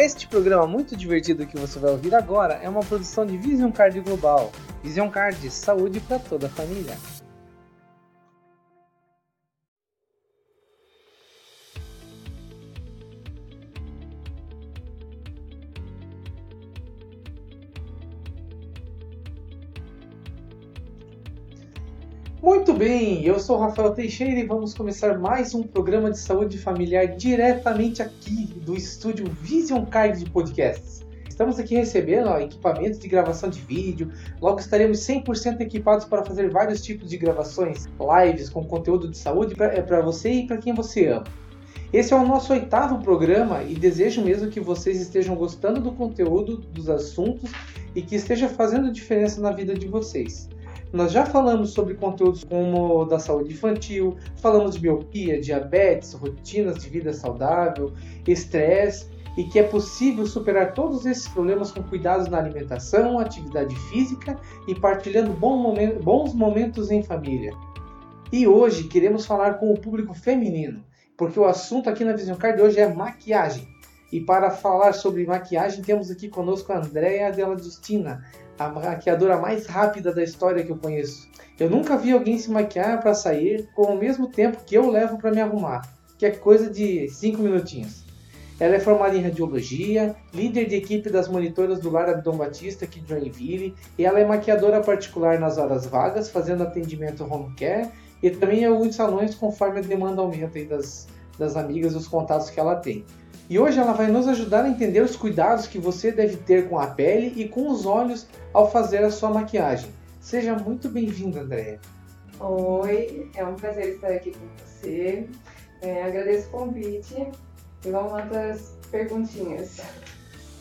Este programa muito divertido que você vai ouvir agora é uma produção de Vision Card Global. Vision Card, saúde para toda a família. Eu sou Rafael Teixeira e vamos começar mais um programa de saúde familiar diretamente aqui do estúdio Vision Card de Podcasts. Estamos aqui recebendo ó, equipamentos de gravação de vídeo, logo estaremos 100% equipados para fazer vários tipos de gravações, lives com conteúdo de saúde para é você e para quem você ama. Esse é o nosso oitavo programa e desejo mesmo que vocês estejam gostando do conteúdo, dos assuntos e que esteja fazendo diferença na vida de vocês. Nós já falamos sobre conteúdos como da saúde infantil, falamos de miopia, diabetes, rotinas de vida saudável, estresse e que é possível superar todos esses problemas com cuidados na alimentação, atividade física e partilhando bons momentos em família. E hoje queremos falar com o público feminino, porque o assunto aqui na Vision Card hoje é maquiagem. E para falar sobre maquiagem, temos aqui conosco a Andrea Della Justina, a maquiadora mais rápida da história que eu conheço. Eu nunca vi alguém se maquiar para sair com o mesmo tempo que eu levo para me arrumar, que é coisa de 5 minutinhos. Ela é formada em radiologia, líder de equipe das monitoras do Lar Abdom Batista aqui de Joinville, e ela é maquiadora particular nas horas vagas, fazendo atendimento home care, e também em alguns salões conforme a demanda aumenta das, das amigas e os contatos que ela tem. E hoje ela vai nos ajudar a entender os cuidados que você deve ter com a pele e com os olhos ao fazer a sua maquiagem. Seja muito bem-vinda, Andréia. Oi, é um prazer estar aqui com você. É, agradeço o convite e vamos lá para as perguntinhas.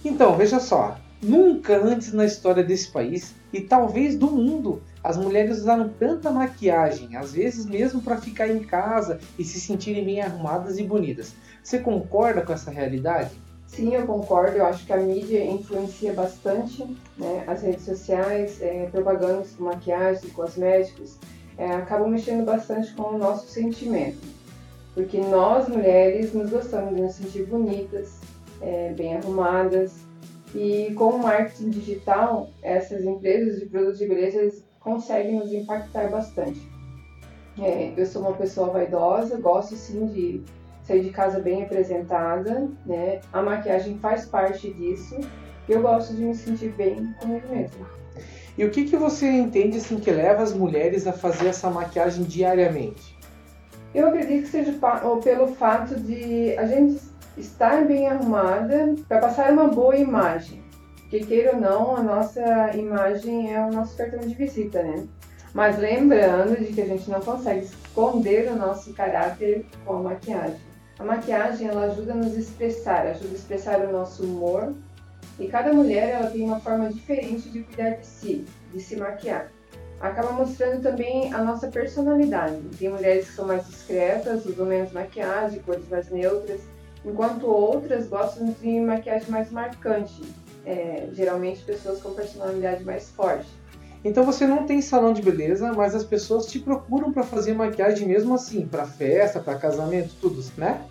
Então, veja só. Nunca antes na história desse país e talvez do mundo as mulheres usaram tanta maquiagem, às vezes mesmo para ficar em casa e se sentirem bem arrumadas e bonitas. Você concorda com essa realidade? Sim, eu concordo. Eu acho que a mídia influencia bastante, né? As redes sociais, é, propagandas com maquiagem, cosméticos, é, acabam mexendo bastante com o nosso sentimento. Porque nós, mulheres, nos gostamos de nos sentir bonitas, é, bem arrumadas. E com o marketing digital, essas empresas de produtos de beleza conseguem nos impactar bastante. É, eu sou uma pessoa vaidosa, gosto sim de sair de casa bem apresentada, né? A maquiagem faz parte disso. E eu gosto de me sentir bem comigo mesma. E o que, que você entende assim que leva as mulheres a fazer essa maquiagem diariamente? Eu acredito que seja pelo fato de a gente estar bem arrumada para passar uma boa imagem. Porque queira ou não, a nossa imagem é o nosso cartão de visita, né? Mas lembrando de que a gente não consegue esconder o nosso caráter com a maquiagem. A maquiagem ela ajuda a nos expressar, ajuda a expressar o nosso humor. E cada mulher ela tem uma forma diferente de cuidar de si, de se maquiar. Acaba mostrando também a nossa personalidade. Tem mulheres que são mais discretas, usam menos maquiagem, cores mais neutras, enquanto outras gostam de maquiagem mais marcante. É, geralmente pessoas com personalidade mais forte. Então você não tem salão de beleza, mas as pessoas te procuram para fazer maquiagem mesmo assim, para festa, para casamento, tudo, né?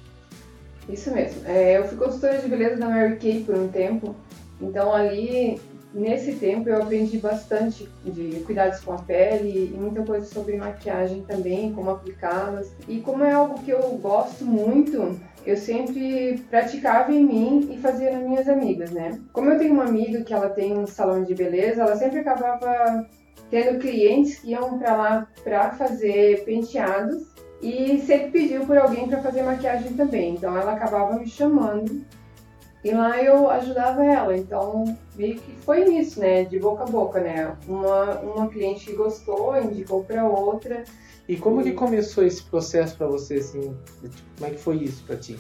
Isso mesmo. É, eu fui consultora de beleza da Mary Kay por um tempo, então ali nesse tempo eu aprendi bastante de cuidados com a pele e muita coisa sobre maquiagem também, como aplicá-las. E como é algo que eu gosto muito, eu sempre praticava em mim e fazia nas minhas amigas, né? Como eu tenho uma amiga que ela tem um salão de beleza, ela sempre acabava tendo clientes que iam para lá para fazer penteados e sempre pediu por alguém para fazer maquiagem também. Então ela acabava me chamando e lá eu ajudava ela. Então meio que foi nisso, né? De boca a boca, né? Uma, uma cliente que gostou indicou para outra e como que começou esse processo para você, assim? Como é que foi isso para ti?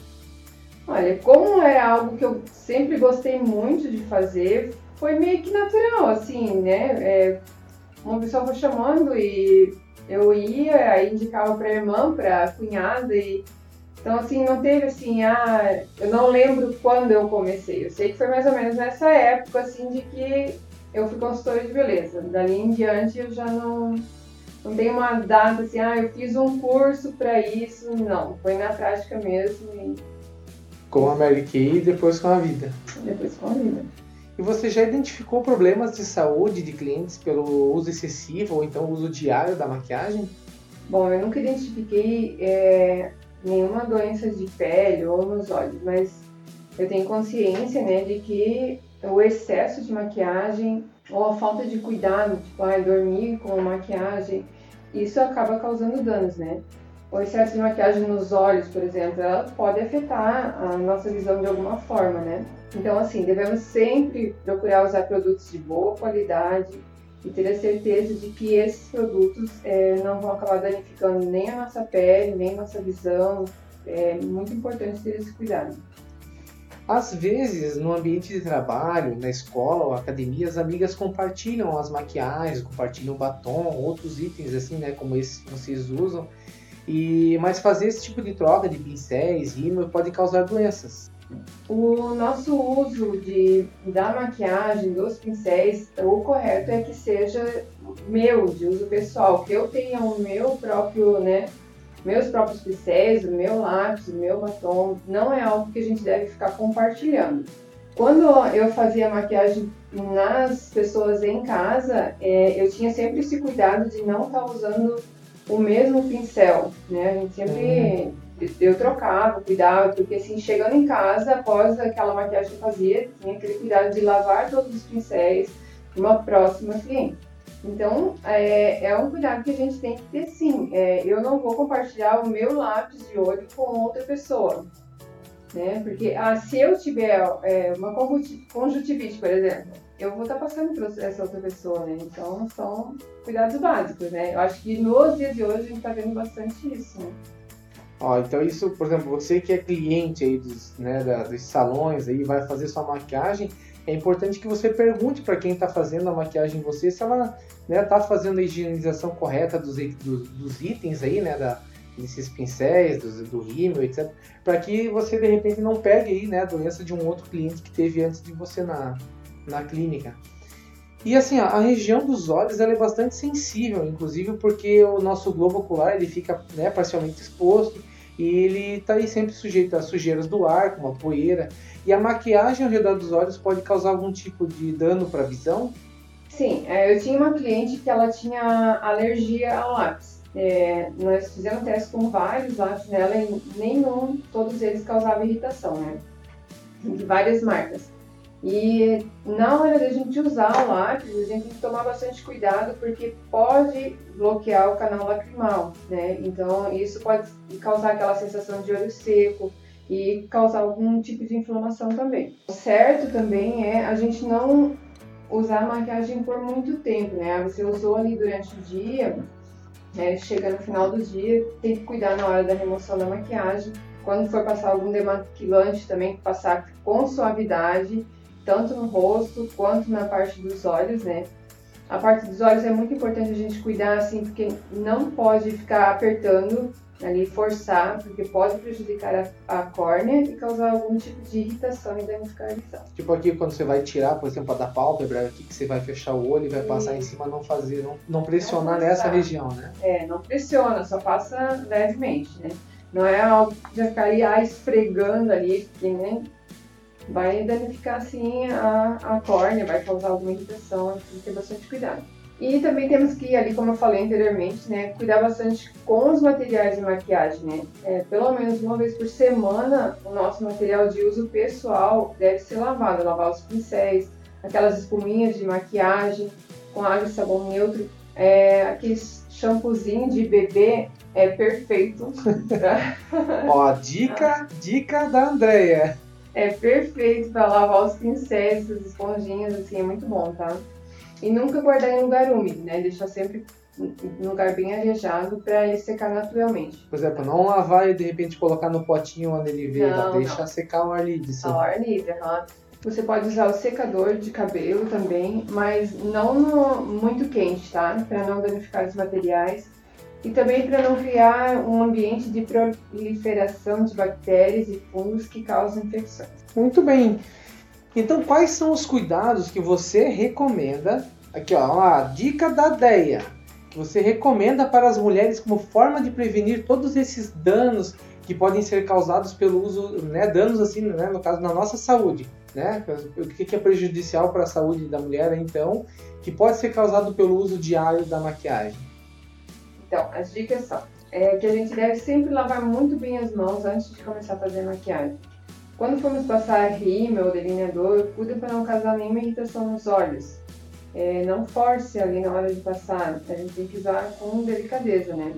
Olha, como é algo que eu sempre gostei muito de fazer, foi meio que natural, assim, né? É, uma pessoa foi chamando e eu ia, aí indicava para irmã, para cunhada e então assim não teve assim, ah, eu não lembro quando eu comecei. Eu sei que foi mais ou menos nessa época assim de que eu fui consultora de beleza. Dali em diante eu já não não tem uma data assim, ah, eu fiz um curso para isso. Não, foi na prática mesmo. E Com a Mary Kay e depois com a vida. Depois com a vida. E você já identificou problemas de saúde de clientes pelo uso excessivo ou então uso diário da maquiagem? Bom, eu nunca identifiquei é, nenhuma doença de pele ou nos olhos, mas eu tenho consciência né, de que o excesso de maquiagem ou a falta de cuidado, tipo, ah, dormir com maquiagem, isso acaba causando danos, né? O excesso de maquiagem nos olhos, por exemplo, ela pode afetar a nossa visão de alguma forma, né? Então, assim, devemos sempre procurar usar produtos de boa qualidade e ter a certeza de que esses produtos é, não vão acabar danificando nem a nossa pele, nem nossa visão. É muito importante ter esse cuidado. Às vezes, no ambiente de trabalho, na escola ou academia, as amigas compartilham as maquiagens, compartilham batom, outros itens assim, né, como esses que vocês usam. E mas fazer esse tipo de troca de pincéis, rímel pode causar doenças. O nosso uso de, da maquiagem, dos pincéis, o correto é que seja meu, de uso pessoal, que eu tenha o meu próprio, né, meus próprios pincéis, o meu lápis, o meu batom, não é algo que a gente deve ficar compartilhando. Quando eu fazia maquiagem nas pessoas em casa, é, eu tinha sempre esse cuidado de não estar tá usando o mesmo pincel, né? A gente sempre uhum. Eu trocava, cuidava, porque assim, chegando em casa, após aquela maquiagem que eu fazia, tinha aquele cuidado de lavar todos os pincéis uma próxima cliente. Então, é, é, um cuidado que a gente tem que ter sim. É, eu não vou compartilhar o meu lápis de olho com outra pessoa. Né? Porque ah, se eu tiver é, uma conjuntivite, por exemplo, eu vou estar passando para essa outra pessoa, né? Então, são cuidados básicos, né? Eu acho que nos dias de hoje a gente está vendo bastante isso, né? Ó, então isso, por exemplo, você que é cliente aí dos, né, da, dos salões aí, vai fazer sua maquiagem, é importante que você pergunte para quem está fazendo a maquiagem em você se ela está né, tá fazendo a higienização correta dos, dos, dos itens aí, né, da, desses pincéis, do, do rímel, etc. Para que você de repente não pegue aí, né, a doença de um outro cliente que teve antes de você na, na clínica. E assim, a região dos olhos ela é bastante sensível, inclusive porque o nosso globo ocular ele fica né, parcialmente exposto e ele está aí sempre sujeito a sujeiras do ar, como a poeira. E a maquiagem ao redor dos olhos pode causar algum tipo de dano para a visão? Sim, é, eu tinha uma cliente que ela tinha alergia ao lápis. É, nós fizemos teste com vários lápis nela e nenhum, todos eles causavam irritação, né? De várias marcas. E na hora da gente usar o lápis, a gente tem que tomar bastante cuidado porque pode bloquear o canal lacrimal, né? Então isso pode causar aquela sensação de olho seco e causar algum tipo de inflamação também. O certo também é a gente não usar maquiagem por muito tempo, né? Você usou ali durante o dia, né? chega no final do dia, tem que cuidar na hora da remoção da maquiagem. Quando for passar algum demaquilante também, passar com suavidade tanto no rosto quanto na parte dos olhos, né? A parte dos olhos é muito importante a gente cuidar, assim, porque não pode ficar apertando ali, forçar, porque pode prejudicar a, a córnea e causar algum tipo de irritação e visão. Tipo aqui, quando você vai tirar, por exemplo, a da pálpebra, aqui que você vai fechar o olho e vai passar em cima, não fazer, não, não pressionar não nessa região, né? É, não pressiona, só passa levemente, né? Não é algo que já ficar ali, ah, esfregando ali, porque, né? Vai danificar assim a, a córnea, vai causar alguma irritação, tem que ter bastante cuidado. E também temos que, ali como eu falei anteriormente, né, cuidar bastante com os materiais de maquiagem, né? É, pelo menos uma vez por semana, o nosso material de uso pessoal deve ser lavado, lavar os pincéis, aquelas espuminhas de maquiagem com água e sabão neutro, é, aqueles shampoozinho de bebê é perfeito. Ó, dica, dica da Andrea é perfeito para lavar os pincéis, as esponjinhas, assim, é muito bom, tá? E nunca guardar em lugar úmido, né? Deixar sempre em lugar bem arejado para ele secar naturalmente. Por exemplo, não lavar e de repente colocar no potinho onde ele veio, não, deixar secar ao ar livre. Sim. Ao ar livre, aham. Você pode usar o secador de cabelo também, mas não no, muito quente, tá? Para não danificar os materiais e também para não criar um ambiente de proliferação de bactérias e fungos que causam infecções. Muito bem. Então, quais são os cuidados que você recomenda? Aqui, ó, a dica da DEA, que você recomenda para as mulheres como forma de prevenir todos esses danos que podem ser causados pelo uso, né, danos assim, né, no caso na nossa saúde, né? O que é prejudicial para a saúde da mulher, então, que pode ser causado pelo uso diário da maquiagem. Então, as dicas são é que a gente deve sempre lavar muito bem as mãos antes de começar a fazer maquiagem. Quando formos passar rímel ou delineador, cuide para não causar nenhuma irritação nos olhos. É, não force ali na hora de passar, a gente tem que usar com delicadeza, né?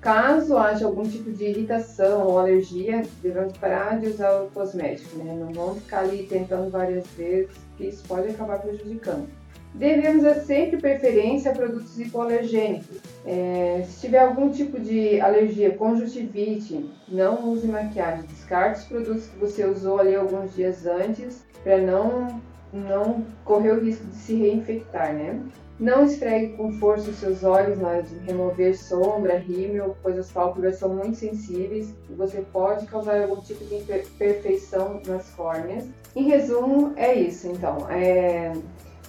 Caso haja algum tipo de irritação ou alergia, devemos parar de usar o cosmético, né? Não vamos ficar ali tentando várias vezes, que isso pode acabar prejudicando. Devemos dar sempre preferência a produtos hipoalergênicos. É, se tiver algum tipo de alergia, conjuntivite, não use maquiagem. Descarte os produtos que você usou ali alguns dias antes para não, não correr o risco de se reinfectar, né? Não esfregue com força os seus olhos na hora de remover sombra, rímel, pois as pálpebras são muito sensíveis e você pode causar algum tipo de imperfeição nas córneas. Em resumo, é isso então. É...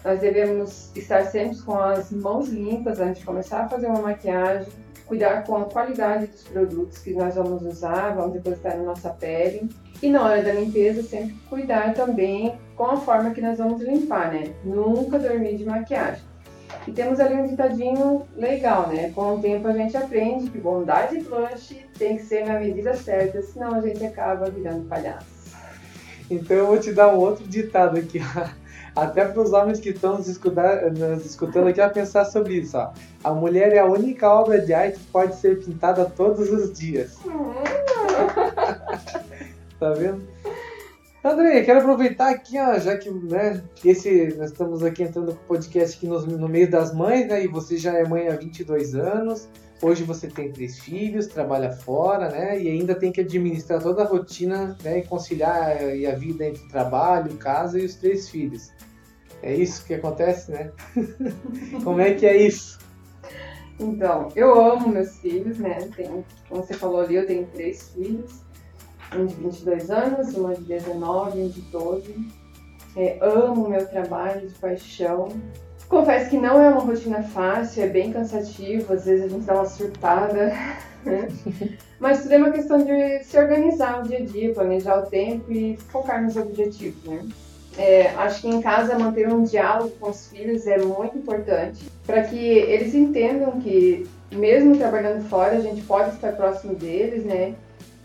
Nós devemos estar sempre com as mãos limpas antes de começar a fazer uma maquiagem, cuidar com a qualidade dos produtos que nós vamos usar, vamos depositar na nossa pele. E na hora da limpeza, sempre cuidar também com a forma que nós vamos limpar, né? Nunca dormir de maquiagem. E temos ali um ditadinho legal, né? Com o tempo a gente aprende que bondade e blush tem que ser na medida certa, senão a gente acaba virando palhaço. Então eu vou te dar um outro ditado aqui, até para os homens que estão nos, escutar, nos escutando aqui a pensar sobre isso. Ó. A mulher é a única obra de arte que pode ser pintada todos os dias. tá vendo? André, quero aproveitar aqui, ó, já que, né, esse, nós estamos aqui entrando com o podcast aqui no, no meio das mães, né, e você já é mãe há 22 anos, hoje você tem três filhos, trabalha fora, né, e ainda tem que administrar toda a rotina, né, e conciliar a vida entre trabalho, casa e os três filhos. É isso que acontece, né? Como é que é isso? Então, eu amo meus filhos, né, tenho, como você falou ali, eu tenho três filhos, um de 22 anos, uma de 19, um de 12. É, amo o meu trabalho de paixão. Confesso que não é uma rotina fácil, é bem cansativo, às vezes a gente dá uma surtada, né? Mas tudo é uma questão de se organizar o dia a dia, planejar o tempo e focar nos objetivos, né? É, acho que em casa manter um diálogo com os filhos é muito importante para que eles entendam que mesmo trabalhando fora a gente pode estar próximo deles, né?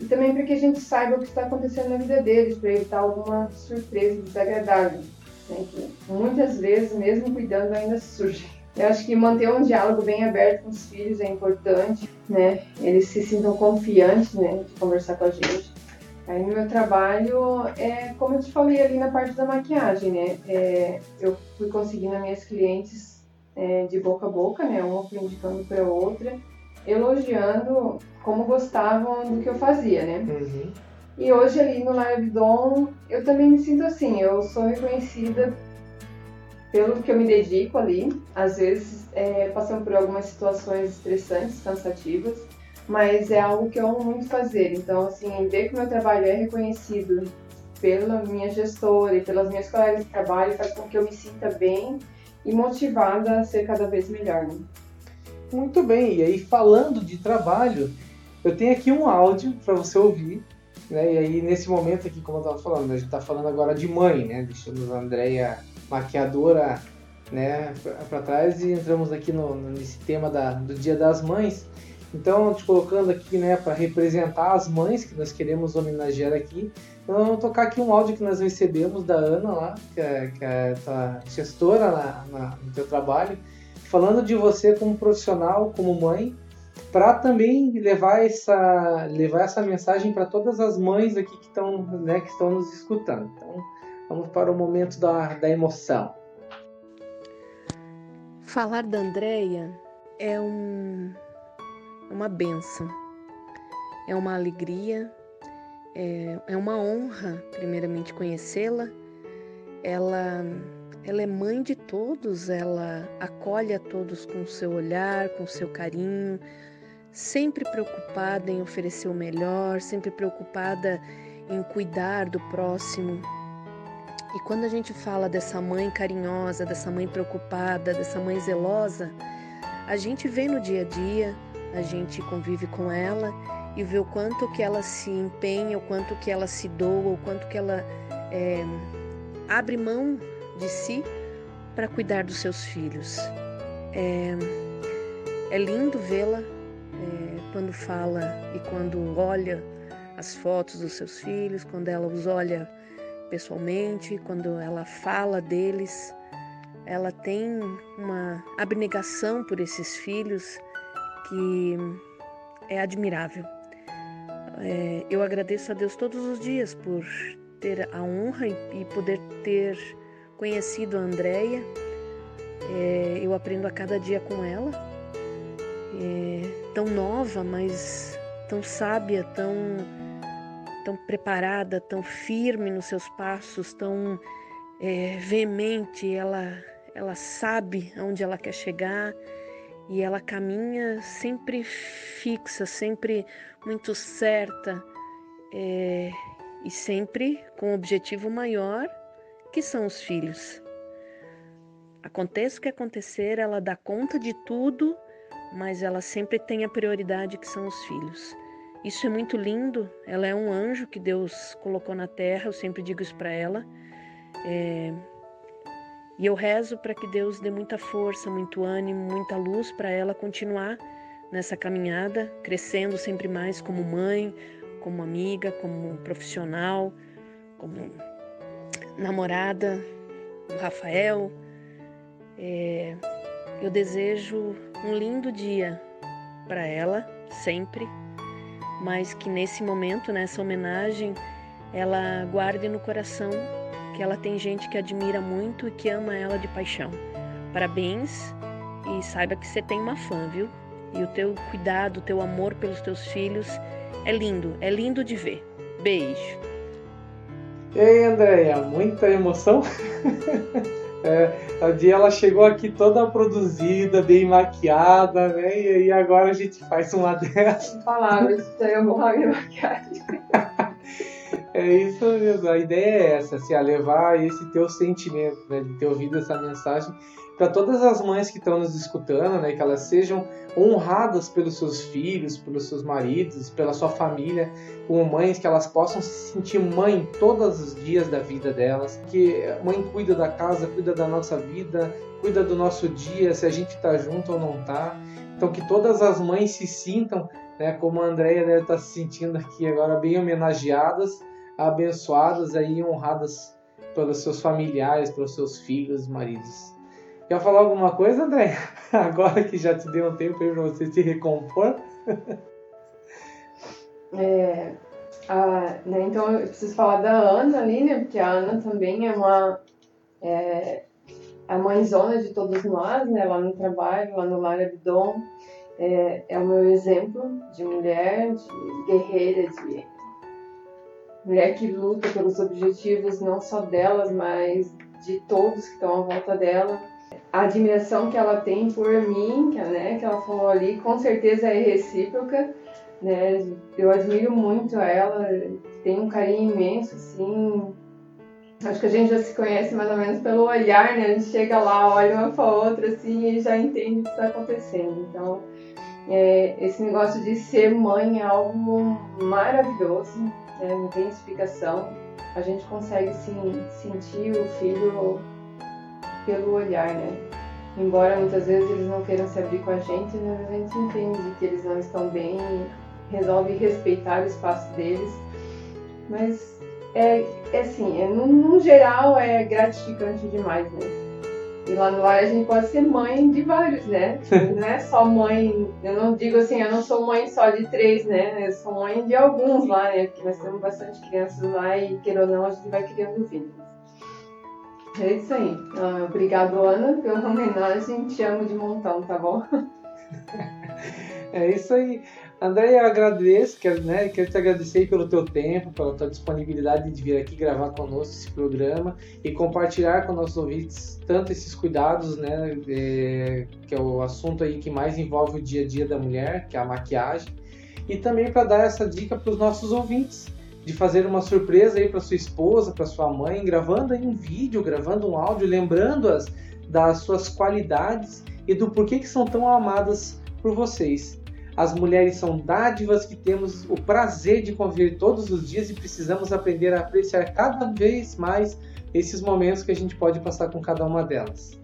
E também para que a gente saiba o que está acontecendo na vida deles, para evitar alguma surpresa desagradável, né, que muitas vezes, mesmo cuidando, ainda surge. Eu acho que manter um diálogo bem aberto com os filhos é importante, né? Eles se sintam confiantes, né, de conversar com a gente. Aí no meu trabalho, é como eu te falei ali na parte da maquiagem, né? É, eu fui conseguindo as minhas clientes é, de boca a boca, né? Uma fui indicando para outra elogiando como gostavam do que eu fazia, né? Uhum. E hoje ali no Livedon eu também me sinto assim, eu sou reconhecida pelo que eu me dedico ali, às vezes é, passando por algumas situações estressantes, cansativas, mas é algo que eu amo muito fazer. Então, assim, ver que o meu trabalho é reconhecido pela minha gestora e pelas minhas colegas de trabalho faz com que eu me sinta bem e motivada a ser cada vez melhor. Né? Muito bem, e aí falando de trabalho, eu tenho aqui um áudio para você ouvir, né? E aí nesse momento aqui, como eu estava falando, a gente está falando agora de mãe, né? Deixamos a Andrea maquiadora, né, para trás e entramos aqui no, nesse tema da, do Dia das Mães. Então, te colocando aqui, né, para representar as mães que nós queremos homenagear aqui, então, vamos tocar aqui um áudio que nós recebemos da Ana lá, que é, que é a gestora na, no teu trabalho, falando de você como profissional, como mãe, para também levar essa, levar essa mensagem para todas as mães aqui que estão, né, que estão nos escutando. Então, vamos para o momento da, da emoção. Falar da Andrea é um, uma benção, é uma alegria, é, é uma honra, primeiramente, conhecê-la. Ela ela é mãe de todos, ela acolhe a todos com seu olhar, com seu carinho, sempre preocupada em oferecer o melhor, sempre preocupada em cuidar do próximo. E quando a gente fala dessa mãe carinhosa, dessa mãe preocupada, dessa mãe zelosa, a gente vê no dia a dia, a gente convive com ela e ver o quanto que ela se empenha, o quanto que ela se doa, o quanto que ela é, abre mão de si para cuidar dos seus filhos. É, é lindo vê-la é, quando fala e quando olha as fotos dos seus filhos, quando ela os olha pessoalmente, quando ela fala deles. Ela tem uma abnegação por esses filhos que é admirável. É, eu agradeço a Deus todos os dias por ter a honra e, e poder ter conhecido a Andrea. É, eu aprendo a cada dia com ela. É, tão nova, mas tão sábia, tão, tão preparada, tão firme nos seus passos, tão é, veemente. Ela, ela sabe aonde ela quer chegar e ela caminha sempre fixa, sempre muito certa é, e sempre com um objetivo maior que são os filhos. Aconteça o que acontecer, ela dá conta de tudo, mas ela sempre tem a prioridade que são os filhos. Isso é muito lindo. Ela é um anjo que Deus colocou na terra. Eu sempre digo isso para ela. É, e eu rezo para que Deus dê muita força, muito ânimo, muita luz para ela continuar nessa caminhada, crescendo sempre mais como mãe, como amiga, como profissional, como namorada do Rafael. É, eu desejo um lindo dia para ela, sempre, mas que nesse momento, nessa homenagem, ela guarde no coração que ela tem gente que admira muito e que ama ela de paixão. Parabéns e saiba que você tem uma fã, viu? E o teu cuidado, o teu amor pelos teus filhos é lindo, é lindo de ver. Beijo. E aí, Andréia, muita emoção? é, a dia ela chegou aqui toda produzida, bem maquiada, né? E aí agora a gente faz uma dessas. Palavras, eu vou minha maquiagem. É isso mesmo, a ideia é essa, assim, levar esse teu sentimento, né, de ter ouvido essa mensagem para todas as mães que estão nos escutando, né, que elas sejam honradas pelos seus filhos, pelos seus maridos, pela sua família, como mães, que elas possam se sentir mãe todos os dias da vida delas, que mãe cuida da casa, cuida da nossa vida, cuida do nosso dia, se a gente está junto ou não está. Então que todas as mães se sintam, né, como a Andrea deve estar tá se sentindo aqui agora, bem homenageadas abençoadas aí, honradas pelos seus familiares, pelos seus filhos, maridos. Quer falar alguma coisa, André? Agora que já te deu um tempo para você se recompor. É, a, né, então eu preciso falar da Ana ali, né? Porque a Ana também é uma é, a mãezona de todos nós, né? Lá no trabalho, lá no Lar Abdom. É, é o meu exemplo de mulher, de guerreira, de mulher que luta pelos objetivos não só delas, mas de todos que estão à volta dela. A admiração que ela tem por mim, que, né, que ela falou ali, com certeza é recíproca. Né? Eu admiro muito ela, tenho um carinho imenso, assim. Acho que a gente já se conhece mais ou menos pelo olhar, né? A gente chega lá, olha uma para outra, assim, e já entende o que está acontecendo. Então, é, esse negócio de ser mãe é algo maravilhoso né, não tem explicação, a gente consegue sim sentir o filho pelo olhar, né? Embora muitas vezes eles não queiram se abrir com a gente, né, a gente entende que eles não estão bem e resolve respeitar o espaço deles. Mas é, é assim, é, no, no geral é gratificante demais, né? E lá no lar a gente pode ser mãe de vários, né? Não é só mãe, eu não digo assim, eu não sou mãe só de três, né? Eu sou mãe de alguns lá, né? Porque nós temos bastante crianças lá e, queira ou não, a gente vai criando vínculos. É isso aí. Ah, obrigado, Ana, pela homenagem. Te amo de montão, tá bom? É isso aí. André, eu agradeço, quero, né, quero te agradecer pelo teu tempo, pela tua disponibilidade de vir aqui gravar conosco esse programa e compartilhar com nossos ouvintes tanto esses cuidados, né, é, que é o assunto aí que mais envolve o dia a dia da mulher, que é a maquiagem, e também para dar essa dica para os nossos ouvintes de fazer uma surpresa aí para sua esposa, para sua mãe, gravando aí um vídeo, gravando um áudio, lembrando-as das suas qualidades e do porquê que são tão amadas por vocês. As mulheres são dádivas que temos o prazer de conviver todos os dias e precisamos aprender a apreciar cada vez mais esses momentos que a gente pode passar com cada uma delas.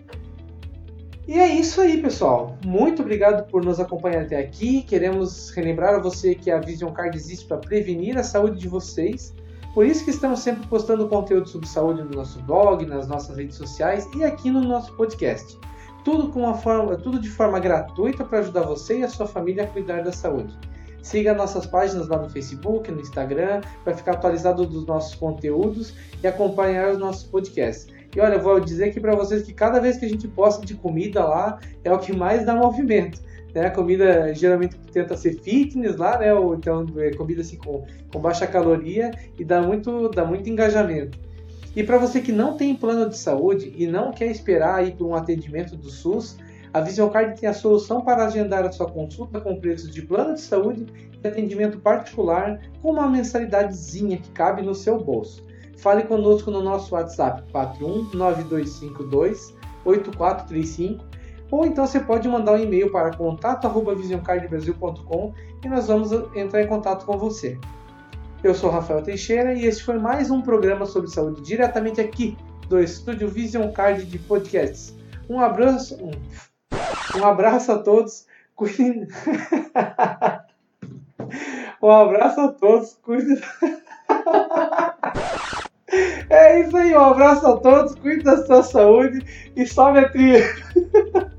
E é isso aí, pessoal. Muito obrigado por nos acompanhar até aqui. Queremos relembrar a você que a Vision Card existe para prevenir a saúde de vocês. Por isso que estamos sempre postando conteúdo sobre saúde no nosso blog, nas nossas redes sociais e aqui no nosso podcast. Tudo, com uma forma, tudo de forma gratuita para ajudar você e a sua família a cuidar da saúde. Siga nossas páginas lá no Facebook, no Instagram, para ficar atualizado dos nossos conteúdos e acompanhar os nossos podcasts. E olha, eu vou dizer aqui para vocês que cada vez que a gente posta de comida lá, é o que mais dá movimento. Né? A comida geralmente tenta ser fitness lá, né? Ou então é comida assim com, com baixa caloria e dá muito, dá muito engajamento. E para você que não tem plano de saúde e não quer esperar ir para um atendimento do SUS, a VisionCard tem a solução para agendar a sua consulta com preços de plano de saúde e atendimento particular com uma mensalidadezinha que cabe no seu bolso. Fale conosco no nosso WhatsApp 4192252 8435 ou então você pode mandar um e-mail para contato@visioncardbrasil.com e nós vamos entrar em contato com você. Eu sou Rafael Teixeira e este foi mais um programa sobre saúde diretamente aqui do Estúdio Vision Card de Podcasts. Um abraço, um, um abraço a todos. Cuidem. um abraço a todos. Cuidem. É isso aí, um abraço a todos, cuide da sua saúde e sobe a trilha.